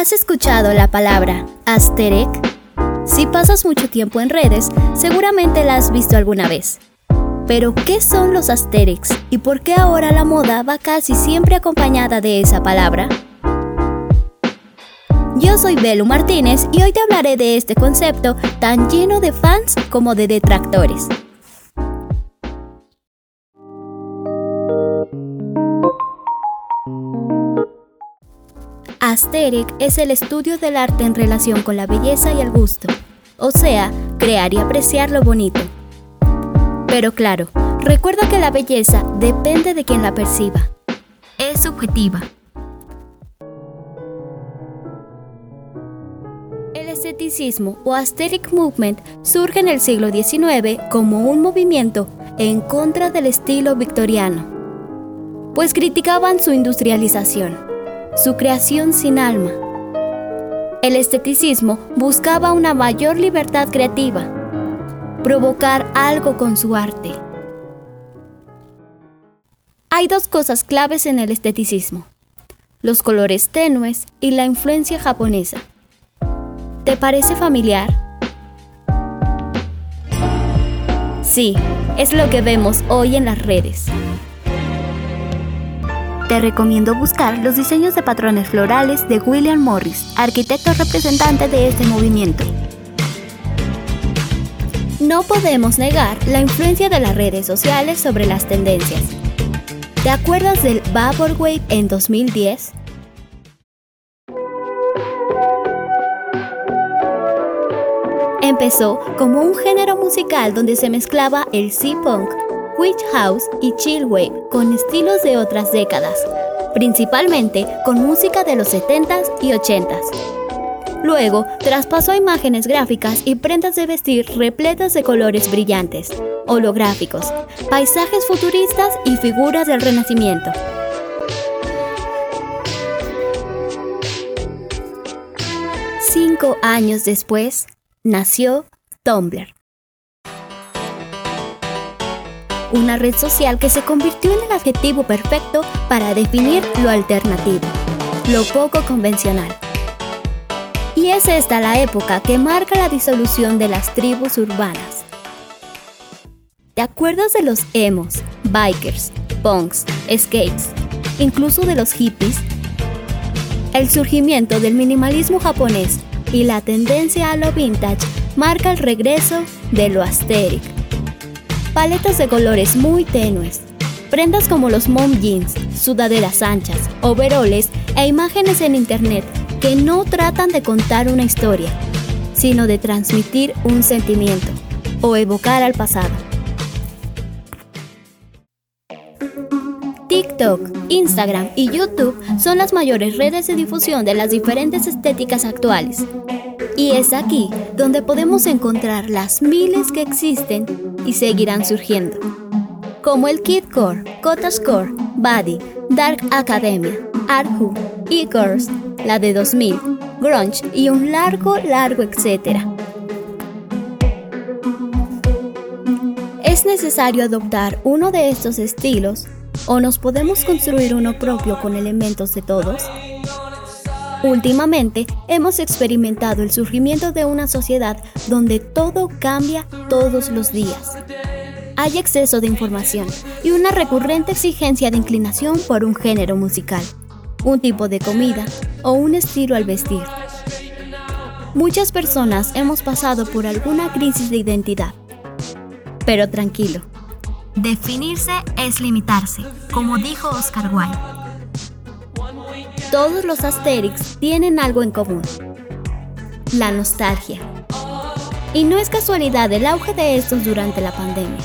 ¿Has escuchado la palabra Asterix? Si pasas mucho tiempo en redes, seguramente la has visto alguna vez. Pero, ¿qué son los Asterix y por qué ahora la moda va casi siempre acompañada de esa palabra? Yo soy Belu Martínez y hoy te hablaré de este concepto tan lleno de fans como de detractores. Asterix es el estudio del arte en relación con la belleza y el gusto, o sea, crear y apreciar lo bonito. Pero claro, recuerda que la belleza depende de quien la perciba. Es subjetiva. El esteticismo o Aesthetic Movement surge en el siglo XIX como un movimiento en contra del estilo victoriano, pues criticaban su industrialización su creación sin alma. El esteticismo buscaba una mayor libertad creativa, provocar algo con su arte. Hay dos cosas claves en el esteticismo, los colores tenues y la influencia japonesa. ¿Te parece familiar? Sí, es lo que vemos hoy en las redes. Te recomiendo buscar los diseños de patrones florales de William Morris, arquitecto representante de este movimiento. No podemos negar la influencia de las redes sociales sobre las tendencias. ¿Te acuerdas del Vaporwave en 2010? Empezó como un género musical donde se mezclaba el C-Punk Witch House y Chill Wave con estilos de otras décadas, principalmente con música de los 70s y 80s. Luego, traspasó imágenes gráficas y prendas de vestir repletas de colores brillantes, holográficos, paisajes futuristas y figuras del Renacimiento. Cinco años después, nació Tumblr una red social que se convirtió en el adjetivo perfecto para definir lo alternativo, lo poco convencional. Y es esta la época que marca la disolución de las tribus urbanas. ¿Te acuerdas de los emos, bikers, punks, skates, incluso de los hippies? El surgimiento del minimalismo japonés y la tendencia a lo vintage marca el regreso de lo asteric paletas de colores muy tenues, prendas como los mom jeans, sudaderas anchas, overoles e imágenes en internet que no tratan de contar una historia, sino de transmitir un sentimiento o evocar al pasado. TikTok, Instagram y YouTube son las mayores redes de difusión de las diferentes estéticas actuales. Y es aquí donde podemos encontrar las miles que existen y seguirán surgiendo, como el Kidcore, Cottagecore, Buddy, Dark Academia, Arthu, E-Girls, la de 2000, Grunge y un largo, largo etcétera. ¿Es necesario adoptar uno de estos estilos o nos podemos construir uno propio con elementos de todos? Últimamente hemos experimentado el surgimiento de una sociedad donde todo cambia todos los días. Hay exceso de información y una recurrente exigencia de inclinación por un género musical, un tipo de comida o un estilo al vestir. Muchas personas hemos pasado por alguna crisis de identidad. Pero tranquilo, definirse es limitarse, como dijo Oscar Wilde. Todos los Asterix tienen algo en común. La nostalgia. Y no es casualidad el auge de estos durante la pandemia,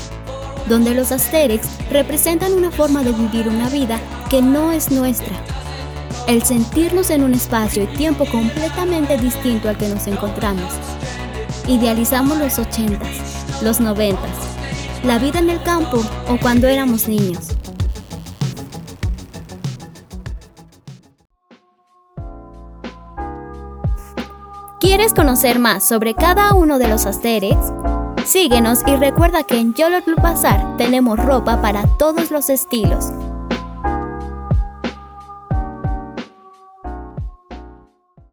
donde los Asterix representan una forma de vivir una vida que no es nuestra. El sentirnos en un espacio y tiempo completamente distinto al que nos encontramos. Idealizamos los 80s, los 90s, la vida en el campo o cuando éramos niños. ¿Quieres conocer más sobre cada uno de los Asterix? Síguenos y recuerda que en Yolo Bazar tenemos ropa para todos los estilos.